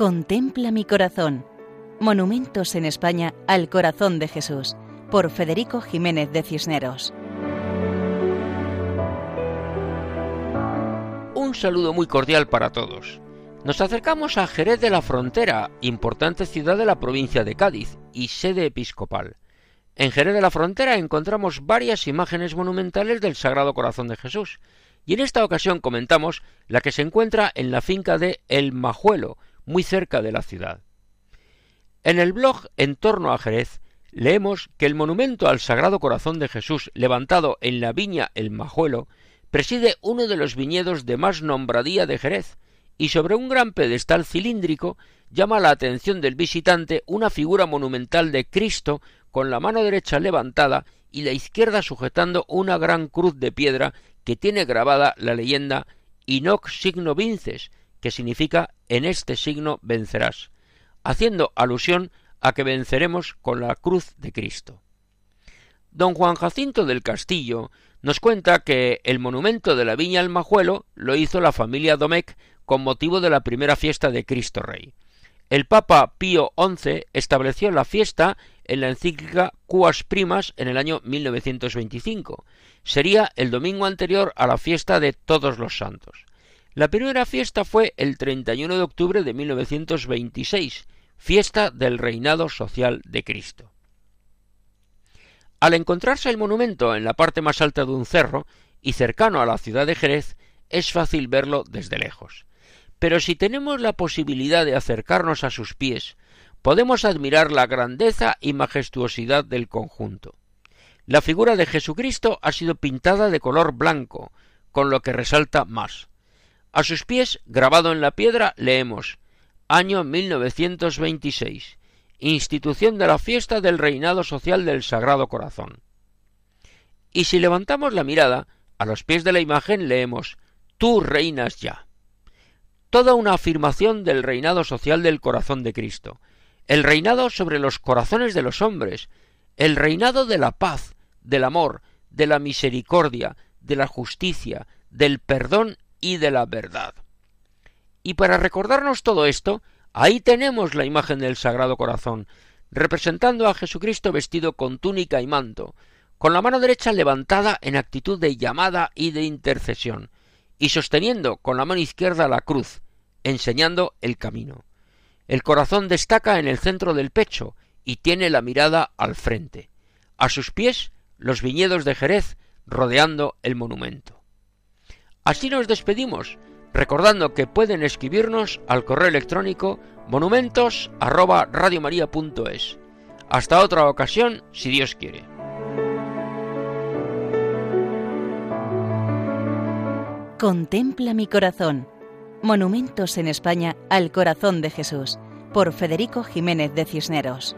Contempla mi corazón. Monumentos en España al corazón de Jesús, por Federico Jiménez de Cisneros. Un saludo muy cordial para todos. Nos acercamos a Jerez de la Frontera, importante ciudad de la provincia de Cádiz y sede episcopal. En Jerez de la Frontera encontramos varias imágenes monumentales del Sagrado Corazón de Jesús, y en esta ocasión comentamos la que se encuentra en la finca de El Majuelo, muy cerca de la ciudad. En el blog En torno a Jerez leemos que el monumento al Sagrado Corazón de Jesús levantado en la viña El Majuelo preside uno de los viñedos de más nombradía de Jerez, y sobre un gran pedestal cilíndrico llama la atención del visitante una figura monumental de Cristo con la mano derecha levantada y la izquierda sujetando una gran cruz de piedra que tiene grabada la leyenda Inoc signo vinces, que significa en este signo vencerás, haciendo alusión a que venceremos con la cruz de Cristo. Don Juan Jacinto del Castillo nos cuenta que el monumento de la Viña Almajuelo lo hizo la familia Domecq con motivo de la primera fiesta de Cristo Rey. El Papa Pío XI estableció la fiesta en la encíclica Cuas Primas en el año 1925. Sería el domingo anterior a la fiesta de Todos los Santos. La primera fiesta fue el 31 de octubre de 1926, fiesta del reinado social de Cristo. Al encontrarse el monumento en la parte más alta de un cerro y cercano a la ciudad de Jerez, es fácil verlo desde lejos. Pero si tenemos la posibilidad de acercarnos a sus pies, podemos admirar la grandeza y majestuosidad del conjunto. La figura de Jesucristo ha sido pintada de color blanco, con lo que resalta más. A sus pies, grabado en la piedra, leemos Año 1926. Institución de la fiesta del reinado social del Sagrado Corazón. Y si levantamos la mirada, a los pies de la imagen leemos Tú reinas ya. Toda una afirmación del reinado social del corazón de Cristo, el reinado sobre los corazones de los hombres, el reinado de la paz, del amor, de la misericordia, de la justicia, del perdón y de la verdad. Y para recordarnos todo esto, ahí tenemos la imagen del Sagrado Corazón, representando a Jesucristo vestido con túnica y manto, con la mano derecha levantada en actitud de llamada y de intercesión, y sosteniendo con la mano izquierda la cruz, enseñando el camino. El corazón destaca en el centro del pecho y tiene la mirada al frente. A sus pies los viñedos de Jerez rodeando el monumento. Así nos despedimos, recordando que pueden escribirnos al correo electrónico monumentos Hasta otra ocasión, si Dios quiere. Contempla mi corazón. Monumentos en España al corazón de Jesús, por Federico Jiménez de Cisneros.